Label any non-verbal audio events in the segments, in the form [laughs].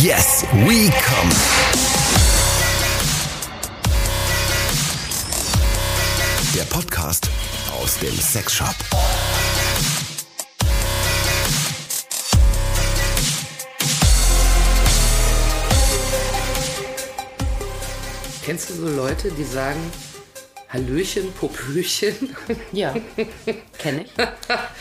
Yes, we come. Der Podcast aus dem Sexshop. Kennst du so Leute, die sagen Hallöchen, Popöchen? [laughs] Ja, kenne ich.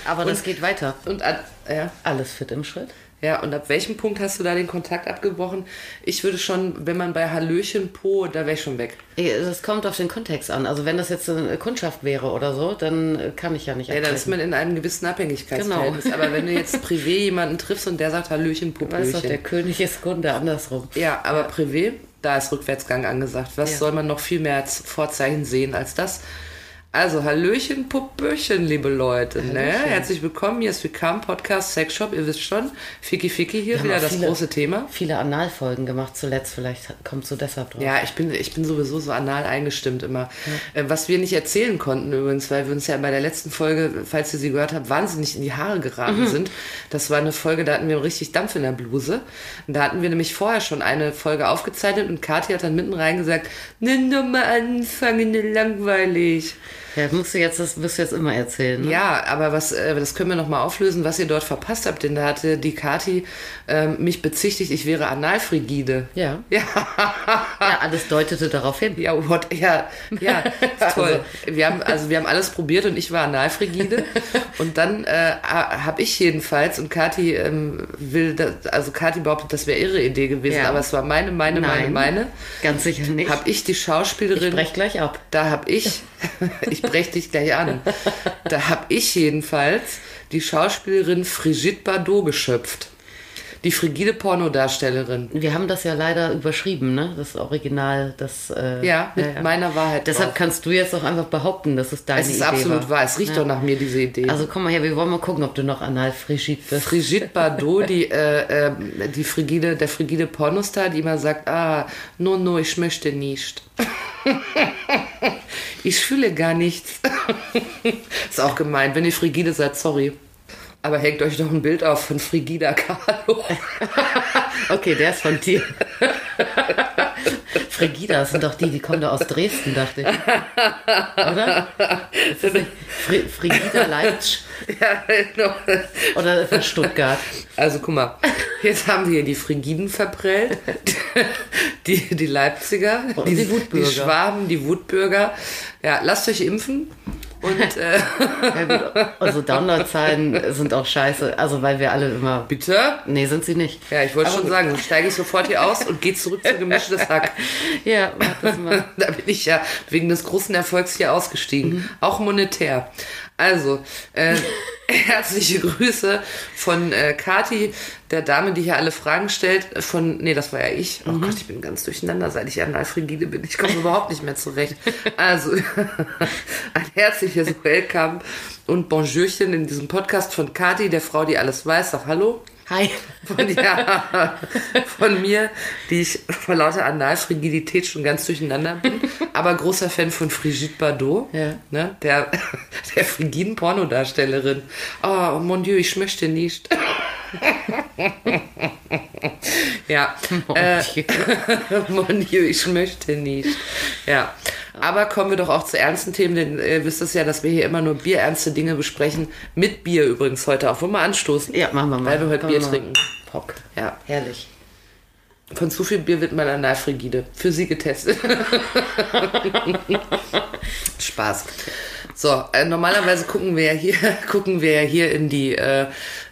Aber das geht weiter. Und an, ja, Alles fit im Schritt. Ja, und ab welchem Punkt hast du da den Kontakt abgebrochen? Ich würde schon, wenn man bei Hallöchen, Po, da wäre ich schon weg. Das kommt auf den Kontext an. Also wenn das jetzt eine Kundschaft wäre oder so, dann äh, kann ich ja nicht Ja, dann ist abbrechen. man in einem gewissen Abhängigkeitsverhältnis. [laughs] Aber wenn du jetzt privé jemanden triffst und der sagt Hallöchen, Weißt doch, der. König ist Kunde andersrum. Ja, aber privé, da ist Rückwärtsgang angesagt. Was Ja. soll man noch viel mehr als Vorzeichen sehen als das? Also, Hallöchen, Puppöchen, liebe Leute. Ne? Herzlich willkommen. Hier ist Willkommen Podcast Sexshop. Ihr wisst schon, Ficky Ficky hier wieder das viele- große Thema. Viele Analfolgen gemacht zuletzt. Vielleicht kommt so deshalb drauf. Ja, ich bin, ich bin sowieso so anal eingestimmt immer. Äh, Was wir nicht erzählen konnten übrigens, weil wir uns ja bei der letzten Folge, falls ihr sie gehört habt, wahnsinnig in die Haare geraten sind. Das war eine Folge, da hatten wir richtig Dampf in der Bluse. Und da hatten wir nämlich vorher schon eine Folge aufgezeichnet und Kathi hat dann mitten rein gesagt, nimm doch mal anfangen, langweilig. Ja, musst du jetzt, das wirst du jetzt immer erzählen. Ne? Ja, aber was, äh, das können wir noch mal auflösen, was ihr dort verpasst habt, denn da hatte die Kathi ähm, mich bezichtigt, ich wäre analfrigide. Ja. Ja. [laughs] Ja, alles deutete darauf hin. Ja, what, ja, ja, [laughs] toll. Wir haben, also wir haben alles probiert und ich war analfrigide. und dann äh, habe ich jedenfalls, und Kathi ähm, will, das, also Kathi behauptet, das wäre ihre Idee gewesen, Ja. aber es war meine, meine, meine, Nein. meine. Ganz sicher nicht. Habe ich die ich Schauspielerin, brech gleich ab. da habe ich, [laughs] ich brech dich gleich an, da habe ich jedenfalls die Schauspielerin Brigitte Bardot geschöpft. Die frigide Pornodarstellerin. Wir haben das ja leider überschrieben, ne? Das Original, das. Äh, Ja, mit meiner Wahrheit. Deshalb drauf. kannst du jetzt auch einfach behaupten, dass es deine Es ist Idee absolut war. wahr. Es riecht doch nach mir, diese Idee. Also komm mal her, wir wollen mal gucken, ob du noch Analfrigid bist. Brigitte Bardot, die, [laughs] äh, äh, die frigide, der frigide Pornostar, die immer sagt, ah, no, no, ich möchte nicht. [laughs] ich fühle gar nichts. [laughs] ist auch gemein. Wenn ihr frigide seid, sorry. Aber hängt euch doch ein Bild auf von Frigida Kahlo. [laughs] Okay, der ist von dir. [laughs] Frigida sind doch die, die kommen da aus Dresden, dachte ich. Oder? Fri Frigida Leipzig ja, genau. oder von Stuttgart? Also guck mal, jetzt haben wir hier die Frigiden verprellt, die, die Leipziger, die, die Wutbürger. die Schwaben, die Wutbürger. Ja, lasst euch impfen und äh, Ja, gut, unsere Downloadzahlen sind auch scheiße. Also, weil wir alle immer. bitte. Nee, sind sie nicht. Ja, ich wollte schon gut. sagen, dann steige ich sofort hier aus und gehe zurück zu gemischtes Hack. Ja, mach das mal. [laughs] Da bin ich ja wegen des großen Erfolgs hier ausgestiegen. Mhm. Auch monetär. Also, äh, [laughs] herzliche Grüße von äh, Kati, der Dame, die hier alle Fragen stellt. Von, nee, das war ja ich. Mhm. Oh Gott, ich bin ganz durcheinander, seit ich Analfrigide bin. Ich komme [laughs] überhaupt nicht mehr zurecht. Also, [laughs] ein herzliches Welcome und Bonjourchen in diesem Podcast von Kati, der Frau, die alles weiß. Sag Hallo. Hi. Von, ja, von mir, die ich vor lauter Analfrigidität schon ganz durcheinander bin, aber großer Fan von Brigitte Bardot, Ja. ne, der, der frigiden Pornodarstellerin. Oh, mon Dieu, ich möchte nicht. ja, äh, [laughs] mon Dieu, ich möchte nicht. Ja, aber kommen wir doch auch zu ernsten Themen, denn ihr wisst es ja, dass wir hier immer nur bierernste Dinge besprechen. Mit Bier übrigens heute auch. Wollen wir anstoßen? Ja, machen wir mal. Weil wir heute Bier mal. trinken. Pock. Ja. Herrlich. Von zu viel Bier wird man Analfrigide. Für sie getestet. [laughs] Spaß. So, äh, normalerweise gucken wir ja hier, [laughs] gucken wir ja hier in die äh,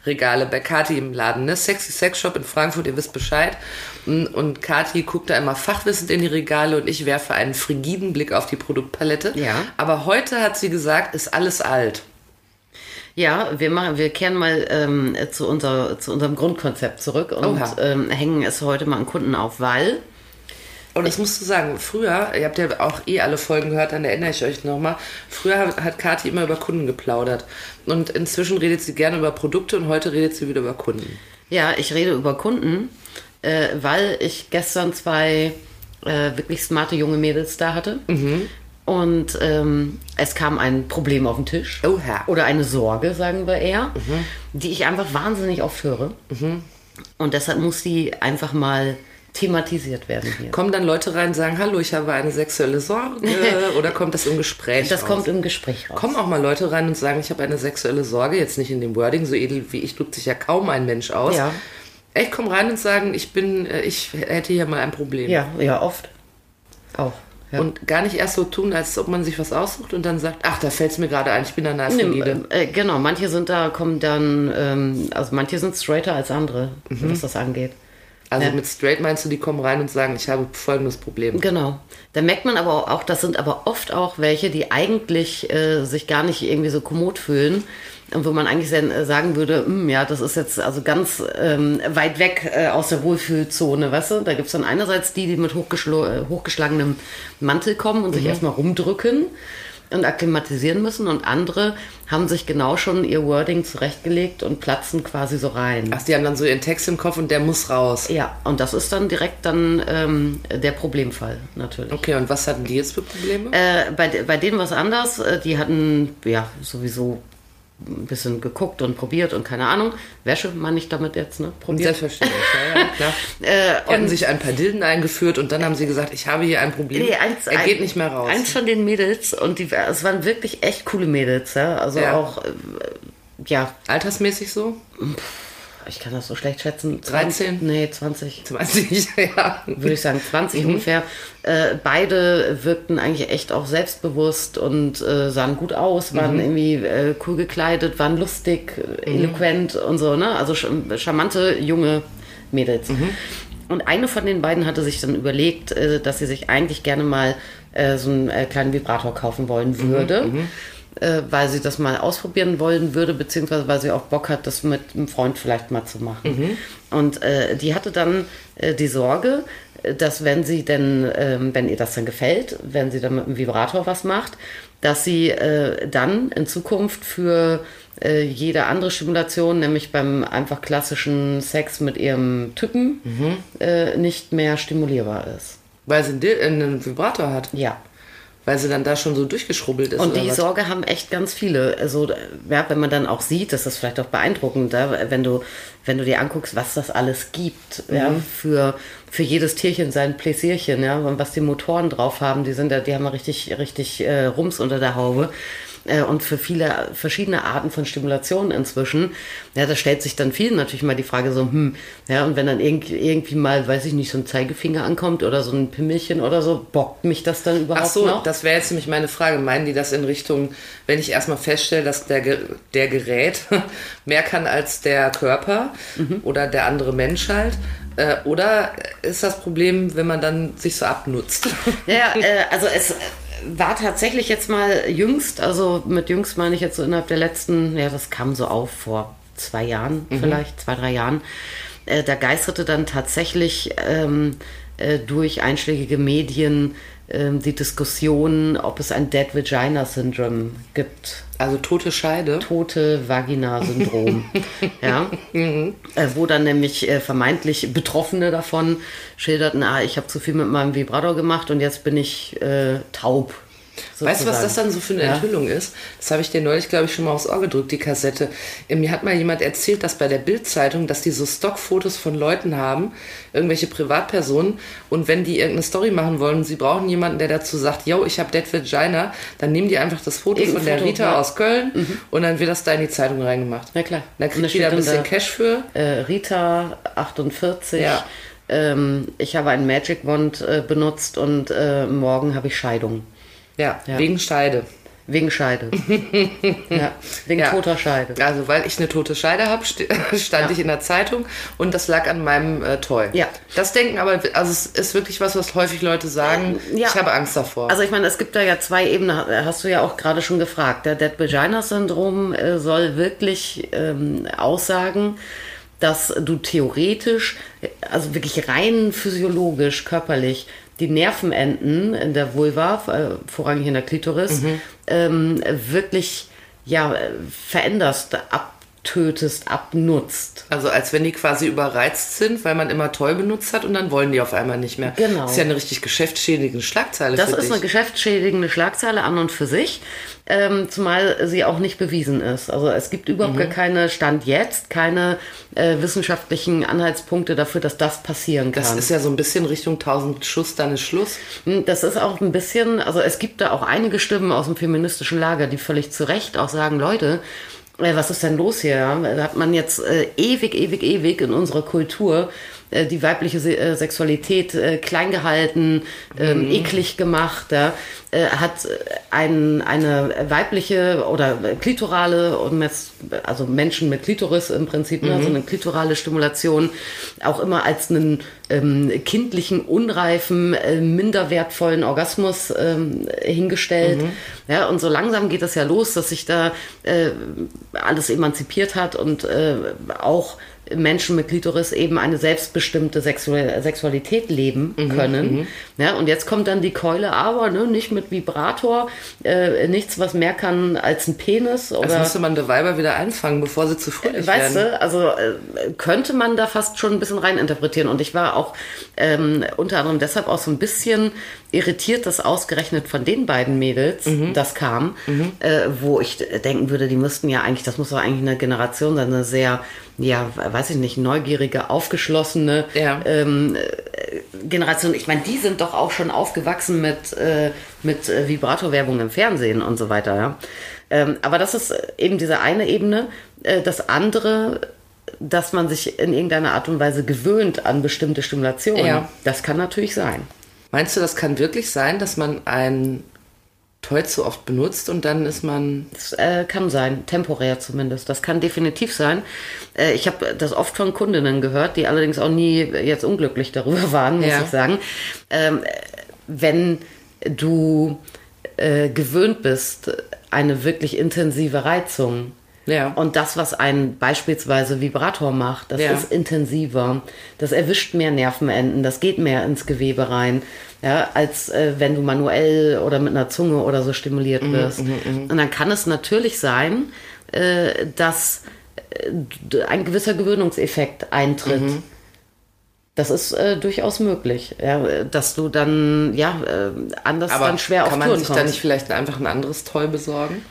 Regale bei Kati im Laden, ne? Sexy Sex Shop in Frankfurt, ihr wisst Bescheid. Und, Kati guckt da immer fachwissend in die Regale und ich werfe einen frigiden Blick auf die Produktpalette. Ja. Aber heute hat sie gesagt, ist alles alt. Ja, wir machen, wir kehren mal ähm, zu, unser, zu unserem Grundkonzept zurück und ähm, hängen es heute mal an Kunden auf, weil Und das musst du sagen, früher, ihr habt ja auch eh alle Folgen gehört, dann erinnere ich euch nochmal, früher hat, hat Kathi immer über Kunden geplaudert. Und inzwischen redet sie gerne über Produkte und heute redet sie wieder über Kunden. Ja, ich rede über Kunden, äh, weil ich gestern zwei äh, wirklich smarte junge Mädels da hatte. Und ähm, es kam ein Problem auf den Tisch. Oha. Oder eine Sorge, sagen wir eher, die ich einfach wahnsinnig oft höre. Und deshalb muss die einfach mal thematisiert werden hier. Kommen dann Leute rein und sagen, hallo, ich habe eine sexuelle Sorge [laughs] oder kommt das im Gespräch Das raus? kommt im Gespräch raus. Kommen auch mal Leute rein und sagen, ich habe eine sexuelle Sorge, jetzt nicht in dem Wording, so edel wie ich drückt sich ja kaum ein Mensch aus. Ja. Echt, kommen rein und sagen, ich bin, äh, ich hätte hier mal ein Problem. Ja, ja, oft. Auch. Ja. Und gar nicht erst so tun, als ob man sich was aussucht und dann sagt, ach, da fällt es mir gerade ein, ich bin danach Nee, solide. äh, genau, manche sind da, kommen dann, ähm, also manche sind straighter als andere, was das angeht. Also ja. mit straight meinst du, die kommen rein und sagen, ich habe folgendes Problem. Genau. Da merkt man aber auch, das sind aber oft auch welche, die eigentlich äh, sich gar nicht irgendwie so kommod fühlen. Und wo man eigentlich äh, sagen würde, "Hm, ja, das ist jetzt also ganz ähm, weit weg äh, aus der Wohlfühlzone, weißt du? Da gibt's dann einerseits die, die mit äh, hochgeschlagenem Mantel kommen und sich erstmal rumdrücken und akklimatisieren müssen und andere haben sich genau schon ihr Wording zurechtgelegt und platzen quasi so rein. Ach, die haben dann so ihren Text im Kopf und der muss raus. Ja, und das ist dann direkt dann ähm, der Problemfall natürlich. Okay, und was hatten die jetzt für Probleme? Äh, bei, bei denen was anders. Äh, Die hatten ja sowieso ein bisschen geguckt und probiert und keine Ahnung. Wäsche meine ich damit jetzt, ne? Probiert. Selbstverständlich, ja, ja, klar. [laughs] Äh, hatten sich ein paar Dilden eingeführt und dann haben sie gesagt, ich habe hier ein Problem. nee, eins, er geht ein- nicht mehr raus. Eins von den Mädels und die, es waren wirklich echt coole Mädels, ja. Also Ja. auch, äh, ja, Altersmäßig so? Ich kann das so schlecht schätzen. 13? Nee, 20. 20, [laughs] ja. würde ich sagen, 20 Mhm. ungefähr. Äh, beide wirkten eigentlich echt auch selbstbewusst und äh, sahen gut aus, waren Mhm. irgendwie äh, cool gekleidet, waren lustig, äh, eloquent und so, ne? Also charmante junge Mädels. Mhm. Und eine von den beiden hatte sich dann überlegt, äh, dass sie sich eigentlich gerne mal äh, so einen äh, kleinen Vibrator kaufen wollen Mhm, würde. Äh, weil sie das mal ausprobieren wollen würde, beziehungsweise weil sie auch Bock hat, das mit einem Freund vielleicht mal zu machen. Und äh, die hatte dann äh, die Sorge, äh, dass wenn sie denn, ähm, wenn ihr das dann gefällt, wenn sie dann mit dem Vibrator was macht, dass sie äh, dann in Zukunft für äh, jede andere Stimulation, nämlich beim einfach klassischen Sex mit ihrem Typen, äh, nicht mehr stimulierbar ist. Weil sie einen Vibrator hat. Ja. Weil sie dann da schon so durchgeschrubbelt ist. Und die was? Sorge haben echt ganz viele. Also, ja, wenn man dann auch sieht, das ist vielleicht auch beeindruckend, ja, wenn du, wenn du dir anguckst, was das alles gibt, ja, für, für jedes Tierchen sein Pläsierchen, ja, und was die Motoren drauf haben, die sind ja, die haben ja richtig, richtig äh, Rums unter der Haube. Äh, Und für viele verschiedene Arten von Stimulation inzwischen, ja, da stellt sich dann vielen natürlich mal die Frage so, hm, ja, und wenn dann irgendwie, irgendwie mal, weiß ich nicht, so ein Zeigefinger ankommt oder so ein Pimmelchen oder so, bockt mich das dann überhaupt Ach so, noch? das wäre jetzt nämlich meine Frage. Meinen die das in Richtung, wenn ich erstmal feststelle, dass der, der Gerät [laughs] mehr kann als der Körper Mhm. oder der andere Mensch halt? Äh, oder ist das Problem, wenn man dann sich so abnutzt? Ja, [laughs] äh, also es war tatsächlich jetzt mal jüngst, also mit jüngst meine ich jetzt so innerhalb der letzten, ja, das kam so auf vor zwei Jahren vielleicht, zwei, drei Jahren. Äh, da geisterte dann tatsächlich ähm, äh, durch einschlägige Medien die Diskussion, ob es ein Dead Vagina Syndrome gibt Also tote Scheide. tote Vagina-Syndrom. [laughs] ja. Äh, wo dann nämlich äh, vermeintlich Betroffene davon schilderten, ah, ich habe zu viel mit meinem Vibrator gemacht und jetzt bin ich äh, taub. Weißt du, was sozusagen. das dann so für eine Ja. Enthüllung ist? Das habe ich dir neulich, glaube ich, schon mal aufs Ohr gedrückt, die Kassette. Mir hat mal jemand erzählt, dass bei der Bild-Zeitung, dass die so Stockfotos von Leuten haben, irgendwelche Privatpersonen, und wenn die irgendeine Story machen wollen, und sie brauchen jemanden, der dazu sagt, yo, ich habe Dead Vagina, dann nehmen die einfach das Foto Irgendein von der Foto, Rita ja. Mhm. aus Köln und dann wird das da in die Zeitung reingemacht. Na klar. Dann kriegt die da ein bisschen Cash für. Äh, Rita 48. Ja. Ähm, ich habe einen Magic Wand äh, benutzt und äh, morgen habe ich Scheidung. Ja, Ja. wegen Scheide. Wegen Scheide. [laughs] ja, wegen Ja. toter Scheide. Also, weil ich eine tote Scheide habe, [laughs] stand Ja. ich in der Zeitung und das lag an meinem äh, Toy. Ja. Das denken aber, also es ist wirklich was, was häufig Leute sagen. Ja. Ich habe Angst davor. Also ich meine, es gibt da ja zwei Ebenen, hast du ja auch gerade schon gefragt. Der Dead Vagina Syndrom äh, soll wirklich ähm, aussagen, dass du theoretisch, äh, also wirklich rein physiologisch, körperlich, die Nervenenden in der Vulva, äh, vorrangig in der Klitoris, ähm, wirklich ja, veränderst ab abtötest, abnutzt. Also als wenn die quasi überreizt sind, weil man immer toll benutzt hat und dann wollen die auf einmal nicht mehr. Genau. Das ist ja eine richtig geschäftsschädigende Schlagzeile Das ist dich. eine geschäftsschädigende Schlagzeile an und für sich, ähm, zumal sie auch nicht bewiesen ist. Also es gibt überhaupt Mhm. gar keine, Stand jetzt, keine äh, wissenschaftlichen Anhaltspunkte dafür, dass das passieren kann. das ist ja so ein bisschen Richtung 1000 Schuss, dann ist Schluss. Hm, Das ist auch ein bisschen, also es gibt da auch einige Stimmen aus dem feministischen Lager, die völlig zu Recht auch sagen, Leute, was ist denn los hier? hat man jetzt äh, ewig, ewig, ewig in unserer Kultur äh, die weibliche Se äh, Sexualität äh, klein gehalten, ähm, eklig gemacht, ja? äh, hat äh, ein, eine weibliche oder klitorale, um jetzt, also Menschen mit Klitoris im Prinzip, ne, also eine klitorale Stimulation auch immer als einen ähm, kindlichen, unreifen, äh, minderwertvollen Orgasmus ähm, hingestellt. Ja, und so langsam geht es ja los, dass sich da äh, alles emanzipiert hat und äh, auch Menschen mit Klitoris eben eine selbstbestimmte Sexu Sexualität leben können. Ja, und jetzt kommt dann die Keule, aber ne, nicht mit Vibrator, äh, nichts, was mehr kann als ein Penis. Das Oder müsste man die Weiber wieder einfangen, bevor sie zu fröhlich Weißt werden. du, also äh, könnte man da fast schon ein bisschen reininterpretieren. Und ich war auch ähm, unter anderem deshalb auch so ein bisschen irritiert, dass ausgerechnet von den beiden Mädels Mhm. das kam, äh, wo ich denken würde, die müssten ja eigentlich, das muss doch eigentlich eine Generation sein, eine sehr, ja, weiß ich nicht, neugierige, aufgeschlossene Ja. ähm, äh, Generation. Ich meine, die sind doch auch schon aufgewachsen mit, äh, mit äh, Vibratorwerbung im Fernsehen und so weiter, ja. Ähm, aber das ist eben diese eine Ebene. Äh, das andere, dass man sich in irgendeiner Art und Weise gewöhnt an bestimmte Stimulationen. Ja. Das kann natürlich sein. Meinst du, das kann wirklich sein, dass man ein Toy zu oft benutzt und dann ist man. Das äh, kann sein, temporär zumindest. Das kann definitiv sein. Äh, ich habe das oft von Kundinnen gehört, die allerdings auch nie jetzt unglücklich darüber [laughs] waren, muss Ja. ich sagen. Ähm, äh, wenn du äh, gewöhnt bist, eine wirklich intensive Reizung. Ja. Und das, was ein beispielsweise Vibrator macht, das Ja. ist intensiver, das erwischt mehr Nervenenden, das geht mehr ins Gewebe rein, ja, als äh, wenn du manuell oder mit einer Zunge oder so stimuliert Mhm, wirst. Und dann kann es natürlich sein, äh, dass äh, ein gewisser Gewöhnungseffekt eintritt. Mhm. Das ist äh, durchaus möglich, ja, dass du dann ja äh, anders Aber dann schwer kann auf man Touren sich kommst. da nicht vielleicht einfach ein anderes Toy besorgen?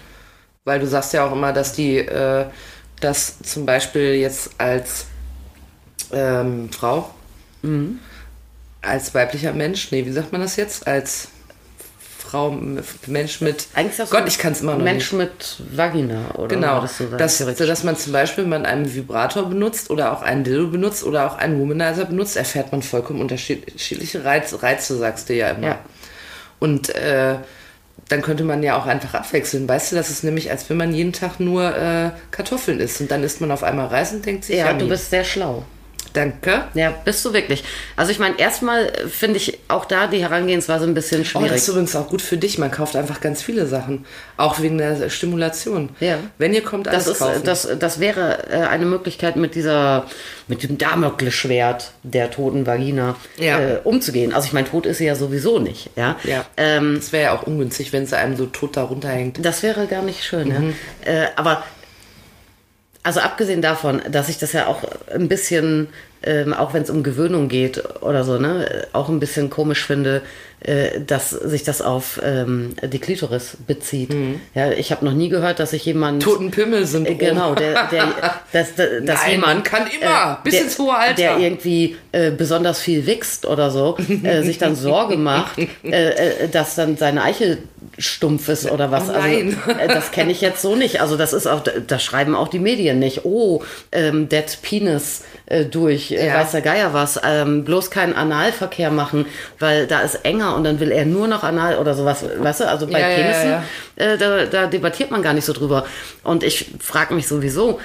Weil du sagst ja auch immer, dass die äh, das zum Beispiel jetzt als ähm, Frau, Mhm. als weiblicher Mensch, nee, wie sagt man das jetzt? Als Frau, Mensch mit. Eigentlich das Gott, ich kann es immer noch Mensch nicht. mit Vagina oder Genau, du sagen, dass, dass man zum Beispiel, wenn man einen Vibrator benutzt oder auch einen Dildo benutzt oder auch einen Womanizer benutzt, erfährt man vollkommen unterschiedliche Reize, Reize sagst du ja immer. Ja. Und äh, dann könnte man ja auch einfach abwechseln. Weißt du, das ist nämlich, als wenn man jeden Tag nur äh, Kartoffeln isst und dann isst man auf einmal Reis und denkt sich, Ja, yummy. du bist sehr schlau. Danke. Ja, bist du wirklich. Also ich meine, erstmal finde ich auch da die Herangehensweise ein bisschen Oh, schwierig. das ist übrigens auch gut für dich. Man kauft einfach ganz viele Sachen. Auch wegen der Stimulation. Ja. Wenn ihr kommt, alles das, ist, kaufen. das, das wäre äh, eine Möglichkeit, mit dieser, mit dem Damoklesschwert der toten Vagina Ja. äh, umzugehen. Also ich meine, tot ist sie ja sowieso nicht. Ja. ja. Ähm, das wäre ja auch ungünstig, wenn sie einem so tot da runterhängt. Das wäre gar nicht schön, Mhm. ja. Äh, aber also abgesehen davon, dass ich das ja auch ein bisschen, ähm, auch wenn es um Gewöhnung geht oder so, ne, auch ein bisschen komisch finde, äh, dass sich das auf ähm, die Klitoris bezieht. Ja, ich habe noch nie gehört, dass sich jemand Toten Pimmel sind. äh, Genau, der, der, dass, dass [laughs] Nein, jemand, man kann immer, bis der, ins hohe Alter. der irgendwie äh, besonders viel wächst oder so, äh, sich dann Sorge macht, [laughs] äh, äh, dass dann seine Eichel stumpf ist oder was. Oh nein. Also, äh, das kenne ich jetzt so nicht. Also das ist auch, das schreiben auch die Medien nicht. Oh, ähm, Dead Penis äh, durch, äh, Ja. weiß der Geier was. Ähm, bloß keinen Analverkehr machen, weil da ist enger und dann will er nur noch Anal oder sowas. Weißt du, also bei Ja, Penissen, ja, Äh, da, da debattiert man gar nicht so drüber. Und ich frage mich sowieso,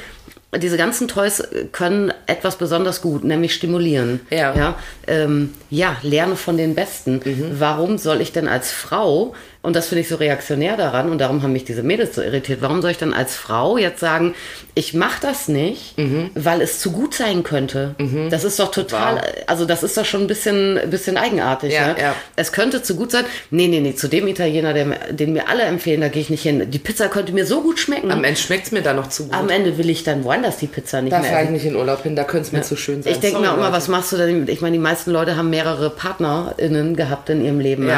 diese ganzen Toys können etwas besonders gut, nämlich stimulieren. Ja. Ja, ähm, ja lerne von den Besten. Warum soll ich denn als Frau, und das finde ich so reaktionär daran, und darum haben mich diese Mädels so irritiert, warum soll ich dann als Frau jetzt sagen, ich mache das nicht, weil es zu gut sein könnte? Das ist doch total, Wow. also das ist doch schon ein bisschen, bisschen eigenartig. Ja, Ja, ja. Es könnte zu gut sein. Nee, nee, nee, zu dem Italiener, mir- den mir alle empfehlen, da gehe ich nicht hin. Die Pizza könnte mir so gut schmecken. Am Ende schmeckt es mir da noch zu gut. Am Ende will ich dann woanders die Pizza nicht da mehr fahre ich nicht in Urlaub hin, da könnte es mir zu schön sein. Ich denke mir auch immer, was machst du denn? Ich meine, die meisten Leute haben mehrere PartnerInnen gehabt in ihrem Leben.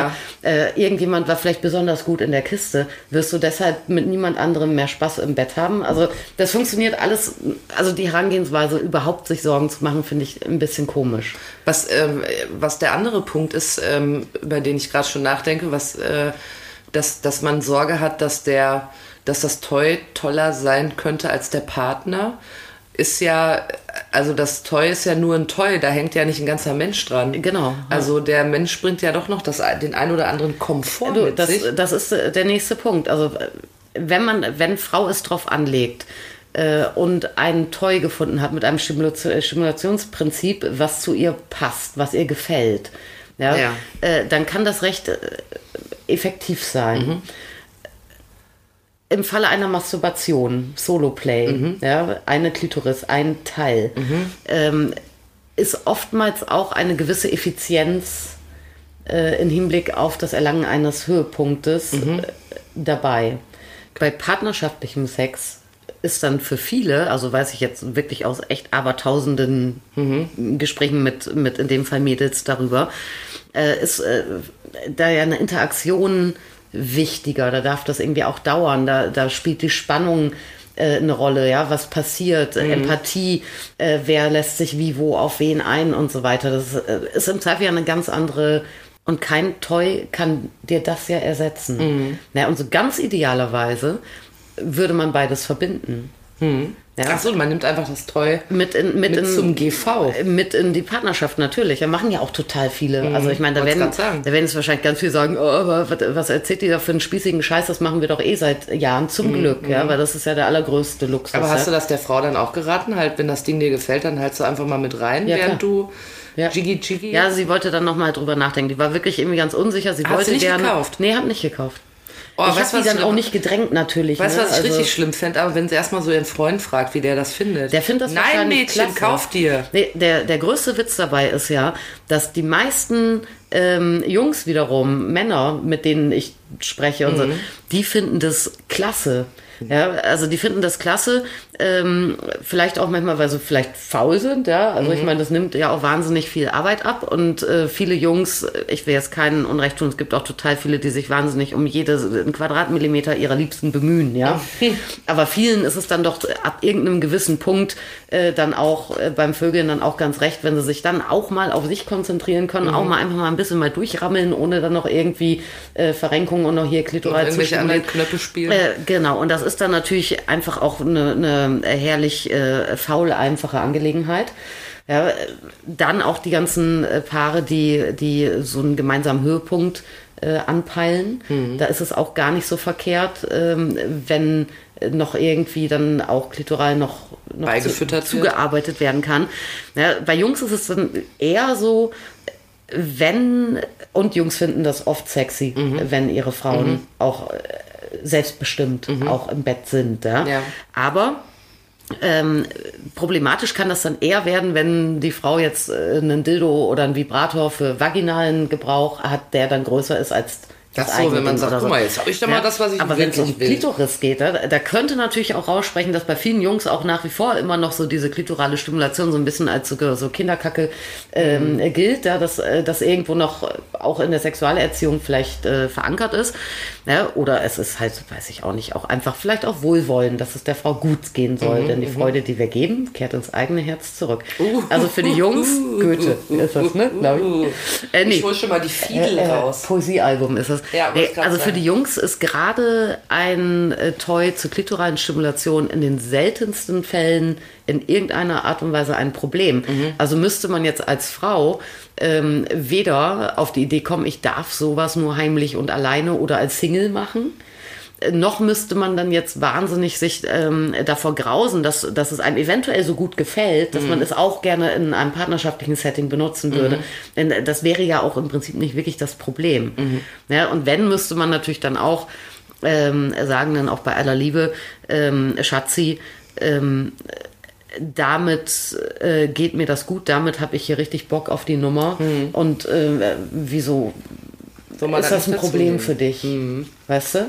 Äh, irgendjemand war vielleicht besonders gut in der Kiste. Wirst du deshalb mit niemand anderem mehr Spaß im Bett haben? Also, das funktioniert alles. Also, die Herangehensweise, überhaupt sich Sorgen zu machen, finde ich ein bisschen komisch. Was, ähm, was der andere Punkt ist, ähm, über den ich gerade schon nachdenke, was, äh, dass, dass man Sorge hat, dass der, dass das Toy toller sein könnte als der Partner, ist ja, also das Toy ist ja nur ein Toy, da hängt ja nicht ein ganzer Mensch dran. Genau, ja. Also der Mensch bringt ja doch noch das, den ein oder anderen Komfort Du, mit das, sich. das ist äh, der nächste Punkt. Also äh, wenn man, wenn Frau es drauf anlegt äh, und ein Toy gefunden hat mit einem Stimulation, Stimulationsprinzip, was zu ihr passt, was ihr gefällt, ja, Ja. Äh, dann kann das recht äh, effektiv sein. Im Falle einer Masturbation, Solo-Play, ja, eine Klitoris, ein Teil, ähm, ist oftmals auch eine gewisse Effizienz äh, im Hinblick auf das Erlangen eines Höhepunktes äh, dabei. Bei partnerschaftlichem Sex ist dann für viele, also weiß ich jetzt wirklich aus echt abertausenden Gesprächen mit, mit in dem Fall Mädels darüber, äh, ist äh, da ja eine Interaktion wichtiger, da darf das irgendwie auch dauern, da, da spielt die Spannung äh, eine Rolle, ja, was passiert, äh, Empathie, äh, wer lässt sich wie wo auf wen ein und so weiter. Das äh, ist im Zweifel ja eine ganz andere und kein Toy kann dir das ja ersetzen. Ja, und so ganz idealerweise würde man beides verbinden. Ja. Ach so, man nimmt einfach das Toy Mit, in, mit, mit in, zum GV. mit in die Partnerschaft natürlich. Da machen ja auch total viele. Also ich meine, da werden, da werden es wahrscheinlich ganz viele sagen, oh, aber was, was erzählt die da für einen spießigen Scheiß? Das machen wir doch eh seit Jahren zum Glück, ja, weil das ist ja der allergrößte Luxus. Mhm, Aber hast ja. du das der Frau dann auch geraten? Halt, wenn das Ding dir gefällt, dann halt so einfach mal mit rein, Ja, während klar. du Ja. Jiggy Jiggy. Ja, sie wollte dann nochmal drüber nachdenken. Die war wirklich irgendwie ganz unsicher. Sie Hat wollte sie nicht gerne. gekauft? Nee, hat nicht gekauft. Oh, ich habe die dann auch nicht gedrängt natürlich. Weißt du, ne? was ich Also- richtig schlimm fände? Aber wenn sie erstmal so ihren Freund fragt, wie der das findet. Der findet das Nein, Mädchen, klasse. kauf dir. Nee, der, der größte Witz dabei ist ja, dass die meisten ähm, Jungs wiederum, Männer, mit denen ich spreche und so, die finden das klasse. Ja, also die finden das klasse, ähm, vielleicht auch manchmal, weil sie vielleicht faul sind, ja. Also ich meine, das nimmt ja auch wahnsinnig viel Arbeit ab und äh, viele Jungs, ich will jetzt keinen Unrecht tun, es gibt auch total viele, die sich wahnsinnig um jeden Quadratmillimeter ihrer Liebsten bemühen, ja. Aber vielen ist es dann doch ab irgendeinem gewissen Punkt äh, dann auch äh, beim Vögeln dann auch ganz recht, wenn sie sich dann auch mal auf sich konzentrieren können, auch mal einfach mal ein bisschen mal durchrammeln, ohne dann noch irgendwie äh, Verrenkungen und noch hier Klitoral zu anderen Knöpfe spielen. Äh, genau, und das ist dann natürlich einfach auch eine, eine herrlich äh, faul einfache Angelegenheit. Ja, äh, dann auch die ganzen äh, Paare, die, die so einen gemeinsamen Höhepunkt äh, anpeilen. Mhm. Da ist es auch gar nicht so verkehrt, ähm, wenn noch irgendwie dann auch klitoral noch, noch Beigefüttert zu, zugearbeitet werden kann. Ja, bei Jungs ist es dann eher so, wenn, und Jungs finden das oft sexy, Mhm. wenn ihre Frauen auch selbstbestimmt auch im Bett sind. Ja? Mhm. Ja. Aber ähm, problematisch kann das dann eher werden, wenn die Frau jetzt äh, einen Dildo oder einen Vibrator für vaginalen Gebrauch hat, der dann größer ist als das Ach so, wenn man sagt, oder guck mal, jetzt hab ich doch mal das, was ich Aber wenn es um wirklich will. Klitoris geht, da, da könnte natürlich auch raussprechen, dass bei vielen Jungs auch nach wie vor immer noch so diese klitorale Stimulation so ein bisschen als so, so Kinderkacke ähm, Mhm. gilt, ja, dass äh, das irgendwo noch auch in der Sexualerziehung vielleicht äh, verankert ist. Ja, oder es ist halt, weiß ich auch nicht, auch einfach vielleicht auch Wohlwollen, dass es der Frau gut gehen soll. Mhm, Denn die Freude, die wir geben, kehrt ins eigene Herz zurück. Uh. also für die Jungs, [laughs] Goethe ist das, ne? Ich. Äh, nee. Ich hol schon mal die Fiedel Äh, äh, raus. Poesiealbum ist es. Ja, nee, also für sagen. die Jungs ist gerade ein äh, Toy zur klitoralen Stimulation in den seltensten Fällen in irgendeiner Art und Weise ein Problem. Mhm. Also müsste man jetzt als Frau ähm, weder auf die Idee kommen, ich darf sowas nur heimlich und alleine oder als Single machen. Noch müsste man dann jetzt wahnsinnig sich ähm, davor grausen, dass, dass es einem eventuell so gut gefällt, dass man es auch gerne in einem partnerschaftlichen Setting benutzen würde. Denn äh, das wäre ja auch im Prinzip nicht wirklich das Problem. Ja, und wenn, müsste man natürlich dann auch ähm, sagen, dann auch bei aller Liebe, ähm, Schatzi, ähm, damit äh, geht mir das gut, damit habe ich hier richtig Bock auf die Nummer. Und äh, wieso ist da das ein Problem für dich? Weißt du?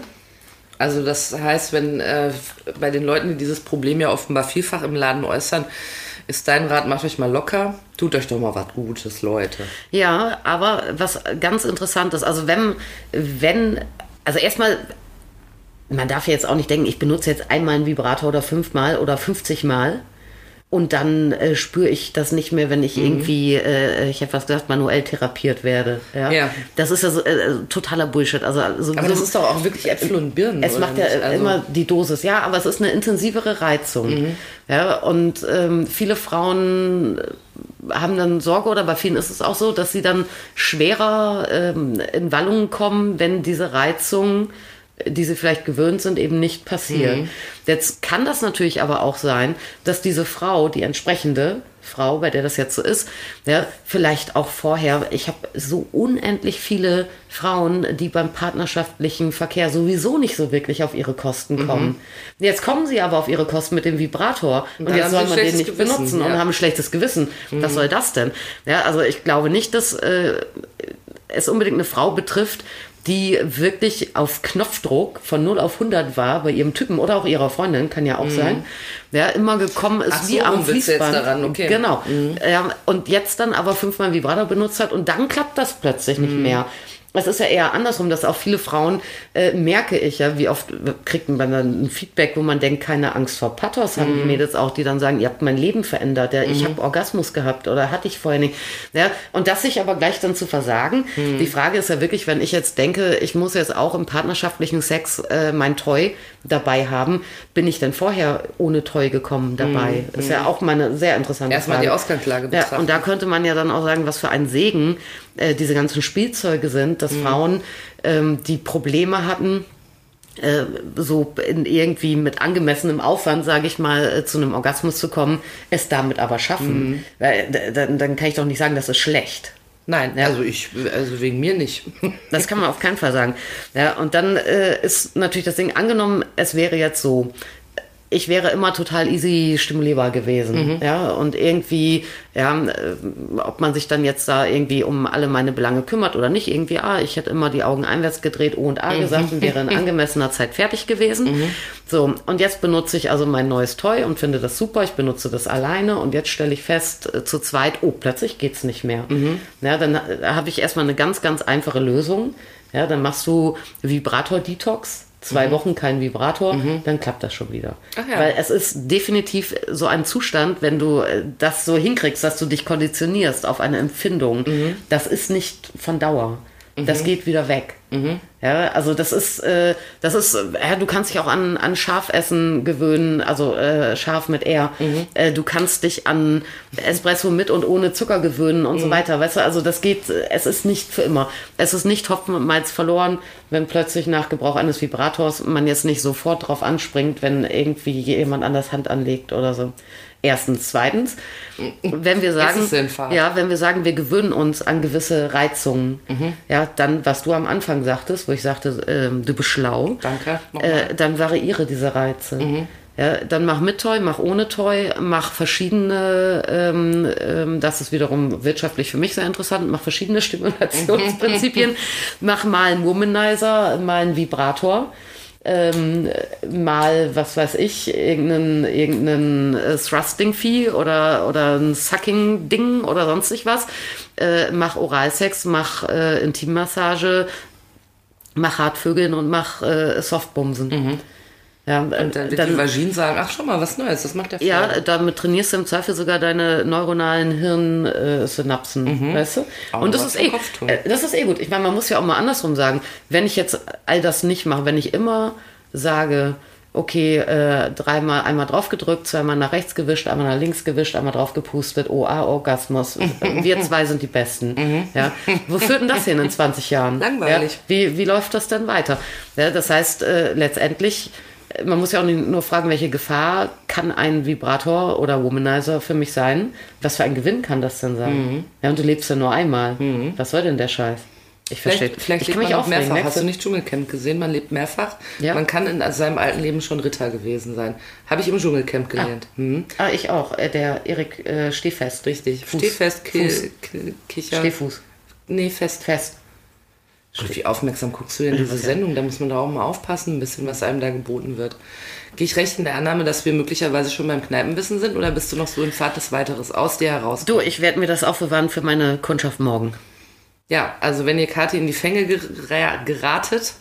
Also das heißt, wenn äh, bei den Leuten, die dieses Problem ja offenbar vielfach im Laden äußern, ist dein Rat, macht euch mal locker, tut euch doch mal was Gutes, Leute. Ja, aber was ganz interessant ist, also wenn, wenn, also erstmal, man darf jetzt auch nicht denken, ich benutze jetzt einmal einen Vibrator oder fünfmal oder 50 Mal. Und dann äh, spüre ich das nicht mehr, wenn Mhm. ich irgendwie, äh, ich hätte was gesagt, manuell therapiert werde. Ja. Ja. Das ist ja so, äh, totaler Bullshit. Also, sowieso- Aber das ist doch auch wirklich Äpfel und Birnen. es macht ja? Also- immer die Dosis, ja, aber es ist eine intensivere Reizung. Mhm. Ja, und ähm, viele Frauen äh, haben dann Sorge, oder bei vielen ist es auch so, dass sie dann schwerer ähm, in Wallungen kommen, wenn diese Reizung, die sie vielleicht gewöhnt sind, eben nicht passiert. Mhm. Jetzt kann das natürlich aber auch sein, dass diese Frau, die entsprechende Frau, bei der das jetzt so ist, ja, vielleicht auch vorher, ich habe so unendlich viele Frauen, die beim partnerschaftlichen Verkehr sowieso nicht so wirklich auf ihre Kosten kommen. Jetzt kommen sie aber auf ihre Kosten mit dem Vibrator und, dann jetzt soll man den nicht Gewissen, benutzen und ja. haben ein schlechtes Gewissen. Was soll das denn? Ja, also ich glaube nicht, dass äh, es unbedingt eine Frau betrifft, die wirklich auf Knopfdruck von 0 auf 100 war bei ihrem Typen oder auch ihrer Freundin, kann ja auch sein, der immer gekommen ist Mhm. Ach wie so, am Fließband. daran, okay. Mhm. Genau. Ja, und jetzt dann aber fünfmal Vibrator benutzt hat und dann klappt das plötzlich nicht mehr. Es ist ja eher andersrum, dass auch viele Frauen, äh, merke ich ja, wie oft kriegt man dann ein Feedback, wo man denkt, keine Angst vor Pathos haben die Mädels auch, die dann sagen, ihr habt mein Leben verändert, ja, ich habe Orgasmus gehabt oder hatte ich vorher nicht. Ja, und das sich aber gleich dann zu versagen. Die Frage ist ja wirklich, wenn ich jetzt denke, ich muss jetzt auch im partnerschaftlichen Sex äh, mein Toy dabei haben, bin ich denn vorher ohne Toy gekommen dabei? Ist ja auch mal eine sehr interessante Erstmal Frage. die Ausgangslage Ja, betrachten. und da könnte man ja dann auch sagen, was für ein Segen äh, diese ganzen Spielzeuge sind, dass Frauen, ähm, die Probleme hatten, äh, so in irgendwie mit angemessenem Aufwand, sage ich mal, äh, zu einem Orgasmus zu kommen, es damit aber schaffen. Weil, d- dann, dann kann ich doch nicht sagen, das ist schlecht. Nein, Ja. also ich, also wegen mir nicht. [laughs] Das kann man auf keinen Fall sagen. Ja, und dann äh, ist natürlich das Ding angenommen, es wäre jetzt so, ich wäre immer total easy stimulierbar gewesen. Ja, und irgendwie, ja, äh, ob man sich dann jetzt da irgendwie um alle meine Belange kümmert oder nicht, irgendwie, ah, ich hätte immer die Augen einwärts gedreht, O und A gesagt und wäre in [laughs] angemessener Zeit fertig gewesen. So, und jetzt benutze ich also mein neues Toy und finde das super. Ich benutze das alleine und jetzt stelle ich fest, äh, zu zweit, oh, plötzlich geht's nicht mehr. Ja, dann äh, habe ich erstmal eine ganz, ganz einfache Lösung. Ja, dann machst du Vibrator-Detox. Zwei Wochen kein Vibrator, dann klappt das schon wieder. Ach ja. Weil es ist definitiv so ein Zustand, wenn du äh, das so hinkriegst, dass du dich konditionierst auf eine Empfindung. Das ist nicht von Dauer. Das geht wieder weg. Ja, also das ist, äh, das ist, ja, du kannst dich auch an, an Schafessen gewöhnen, also äh, scharf mit R. Äh, du kannst dich an Espresso mit und ohne Zucker gewöhnen und so weiter. Weißt du, also das geht, es ist nicht für immer. Es ist nicht Hopfen und Malz verloren, wenn plötzlich nach Gebrauch eines Vibrators man jetzt nicht sofort drauf anspringt, wenn irgendwie jemand anders Hand anlegt oder so. Erstens. Zweitens, wenn wir sagen, ja, wenn wir sagen, wir gewöhnen uns an gewisse Reizungen, Mhm. ja, dann, was du am Anfang sagtest, wo ich sagte, ähm, du bist schlau, Danke. Mhm. äh, dann variiere diese Reize. Ja, dann mach mit Toy, mach ohne Toy, mach verschiedene, ähm, ähm, das ist wiederum wirtschaftlich für mich sehr interessant, mach verschiedene [laughs] Stimulationsprinzipien, [laughs] mach mal einen Womanizer, mal einen Vibrator, ähm, mal, was weiß ich, irgendeinen, irgendeinen äh, Thrusting-Vieh oder, oder ein Sucking-Ding oder sonstig was. Äh, mach Oralsex, mach äh, Intimmassage, mach Hartvögeln und mach äh, Softbumsen. Ja, und dann wird die Vagin sagen, ach schon mal, was Neues, das macht der Frau. ja, damit trainierst du im Zweifel sogar deine neuronalen Hirnsynapsen, weißt du? Aber Und das ist, eh, äh, das ist eh gut. Ich meine, man muss ja auch mal andersrum sagen, wenn ich jetzt all das nicht mache, wenn ich immer sage, okay, äh, dreimal, einmal drauf gedrückt, zweimal nach rechts gewischt, einmal nach links gewischt, einmal drauf gepustet, oh, ah, Orgasmus. [laughs] Wir zwei sind die Besten. Ja. Wo führt denn das hin in [laughs] 20 Jahren? Langweilig. Ja. Wie, wie läuft das denn weiter? Ja, das heißt, äh, letztendlich, äh, man muss ja auch nicht nur fragen, welche Gefahr kann ein Vibrator oder Womanizer für mich sein? Was für ein Gewinn kann das denn sein? Ja, und du lebst ja nur einmal. Was soll denn der Scheiß? Ich verstehe. Vielleicht, vielleicht ich lebt man auch mehrfach. Hast merkst du nicht Dschungelcamp gesehen? Man lebt mehrfach. Ja. Man kann in seinem alten Leben schon Ritter gewesen sein. Habe ich im Dschungelcamp gelernt. Hm. Ah, ich auch. Äh, Der Erik äh, Stehfest. Richtig. Fuß. Steh fest, Fuß. ki ki Kicher. Stehfuß. Nee, fest. Fest. Wie aufmerksam guckst du denn diese Sendung? Da muss man da auch mal aufpassen, ein bisschen, was einem da geboten wird. Gehe ich recht in der Annahme, dass wir möglicherweise schon beim Kneipenwissen sind oder bist du noch so in Fahrt des Weiteres aus dir heraus? Du, ich werde mir das aufbewahren für meine Kundschaft morgen. Ja, also wenn ihr Kathi in die Fänge gera- geratet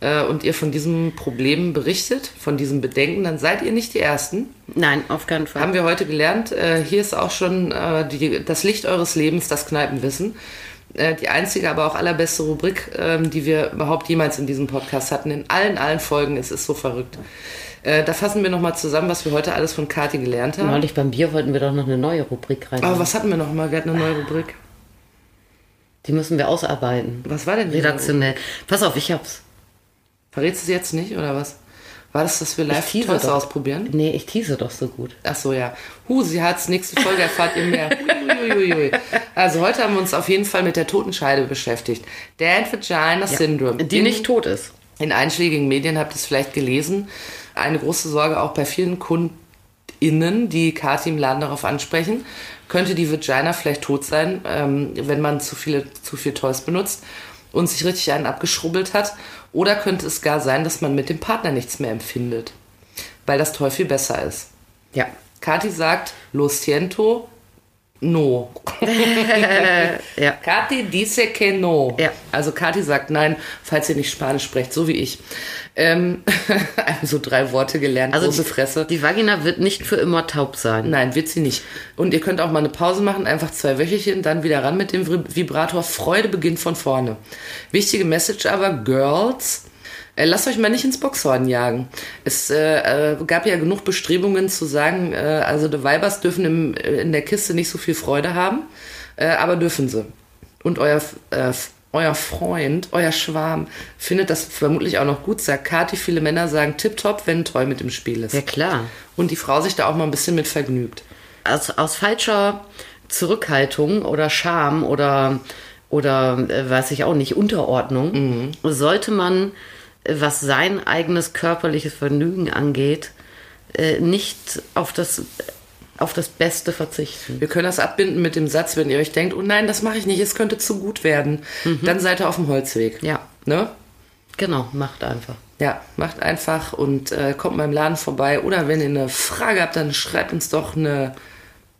äh, und ihr von diesem Problem berichtet, von diesem Bedenken, dann seid ihr nicht die Ersten. Nein, auf keinen Fall. Haben wir heute gelernt. Äh, hier ist auch schon äh, die, das Licht eures Lebens, das Kneipenwissen. Äh, die einzige, aber auch allerbeste Rubrik, ähm, die wir überhaupt jemals in diesem Podcast hatten. In allen, allen Folgen. Es ist so verrückt. Äh, da fassen wir nochmal zusammen, was wir heute alles von Kathi gelernt haben. Neulich beim Bier wollten wir doch noch eine neue Rubrik rein. Aber was hatten wir nochmal? Wir hatten eine neue Rubrik. Die müssen wir ausarbeiten. Was war denn die? Redaktionell. Pass auf, ich hab's. Verrätst du es jetzt nicht, oder was? War das, dass wir live Toys ausprobieren? Nee, ich tease doch so gut. Ach so, ja. Hu, sie hat's. Nächste Folge erfahrt ihr mehr. Huiuiuiui. Also heute haben wir uns auf jeden Fall mit der Totenscheide beschäftigt. Dead Vagina Syndrome. Die In- nicht tot ist. In einschlägigen Medien habt ihr es vielleicht gelesen. Eine große Sorge auch bei vielen KundInnen, die Kathi im Laden darauf ansprechen. Könnte die Vagina vielleicht tot sein, ähm, wenn man zu viele, zu viel Toys benutzt und sich richtig einen abgeschrubbelt hat? Oder könnte es gar sein, dass man mit dem Partner nichts mehr empfindet, weil das Toy viel besser ist? Ja. Kathi sagt, lo siento, no. [laughs] Ja. Kathi dice que no. Ja. Also Kathi sagt nein, falls ihr nicht Spanisch sprecht, so wie ich. Ähm, [laughs] so drei Worte gelernt, Also große die, Fresse. Die Vagina wird nicht für immer taub sein. Nein, wird sie nicht. Und ihr könnt auch mal eine Pause machen, einfach zwei Wöchelchen, dann wieder ran mit dem Vib- Vibrator. Freude beginnt von vorne. Wichtige Message aber, Girls, lasst euch mal nicht ins Boxhorn jagen. Es äh, äh, gab ja genug Bestrebungen zu sagen, äh, also die Weibers dürfen im, äh, in der Kiste nicht so viel Freude haben, äh, aber dürfen sie. Und euer, äh, euer Freund, euer Schwarm findet das vermutlich auch noch gut, sagt Kathi. Viele Männer sagen tipptopp, wenn Toy mit im Spiel ist Ja, klar. und die Frau sich da auch mal ein bisschen mit vergnügt. aus, aus falscher Zurückhaltung oder Scham oder, oder äh, weiß ich auch nicht, Unterordnung, sollte man, äh, was sein eigenes körperliches Vergnügen angeht, äh, nicht auf das, auf das Beste verzichten. Wir können das abbinden mit dem Satz, wenn ihr euch denkt, oh nein, das mache ich nicht, es könnte zu gut werden, dann seid ihr auf dem Holzweg. Ja, Ne? genau, macht einfach. Ja, macht einfach und äh, kommt mal im Laden vorbei. Oder wenn ihr eine Frage habt, dann schreibt uns doch eine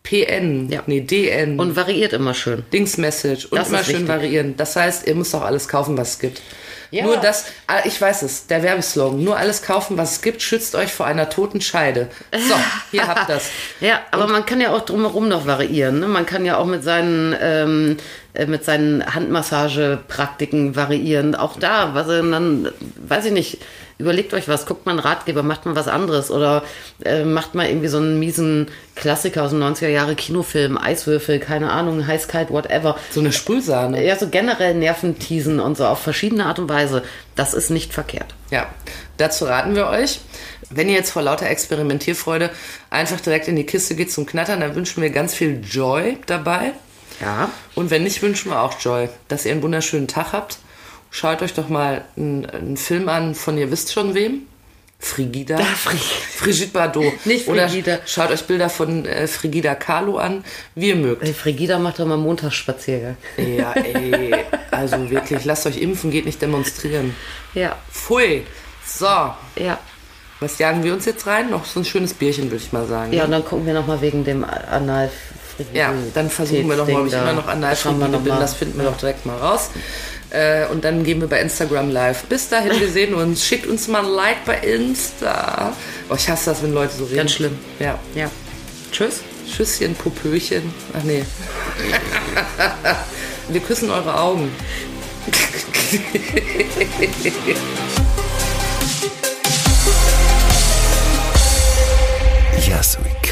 PN, Ja. nee, DN, Und variiert immer schön. Dings-Message und Das immer schön wichtig. variieren. Das heißt, ihr müsst auch alles kaufen, was es gibt. Ja. Nur das, ah, ich weiß es, der Werbeslogan, nur alles kaufen, was es gibt, schützt euch vor einer toten Scheide. So, [laughs] hier habt das. Ja, aber man kann ja auch drumherum noch variieren. Ne? Man kann ja auch mit seinen, ähm, äh, mit seinen Handmassagepraktiken variieren. Auch da, was ihr dann, weiß ich nicht, überlegt euch was, guckt mal einen Ratgeber, macht mal was anderes oder äh, macht mal irgendwie so einen miesen Klassiker aus dem 90er Jahre Kinofilm, Eiswürfel, keine Ahnung, heiß, kalt, whatever. So eine Sprühsahne. Ja, so generell Nerventeasen und so auf verschiedene Art und Weise. Das ist nicht verkehrt. Ja, dazu raten wir euch. Wenn ihr jetzt vor lauter Experimentierfreude einfach direkt in die Kiste geht zum Knattern, dann wünschen wir ganz viel Joy dabei. Ja. Und wenn nicht, wünschen wir auch Joy, dass ihr einen wunderschönen Tag habt. Schaut euch doch mal einen, einen Film an von ihr wisst schon wem. Frigida. Fri- Brigitte Bardot. [laughs] Nicht Oder Frigida. schaut euch Bilder von äh, Frigida Kahlo an, wie ihr mögt. Hey, Frigida macht doch mal Montagsspaziergang. Ja, [laughs] ey, also wirklich, lasst euch impfen, geht nicht demonstrieren. Ja, Pfui. So, ja. was jagen wir uns jetzt rein? Noch so ein schönes Bierchen, würde ich mal sagen. Ja, und dann gucken wir nochmal wegen dem Anal. Ja, dann versuchen wir doch mal, ob ich immer noch Analfrigide bin. Das finden wir doch direkt mal raus. Äh, und dann gehen wir bei Instagram live. Bis dahin, wir sehen uns. Schickt uns mal ein Like bei Insta. Oh, ich hasse das, wenn Leute so reden. Ganz schlimm. Ja. Ja. Tschüss. Tschüsschen, Popöchen. Ach nee. [laughs] wir küssen eure Augen. [laughs] as we come.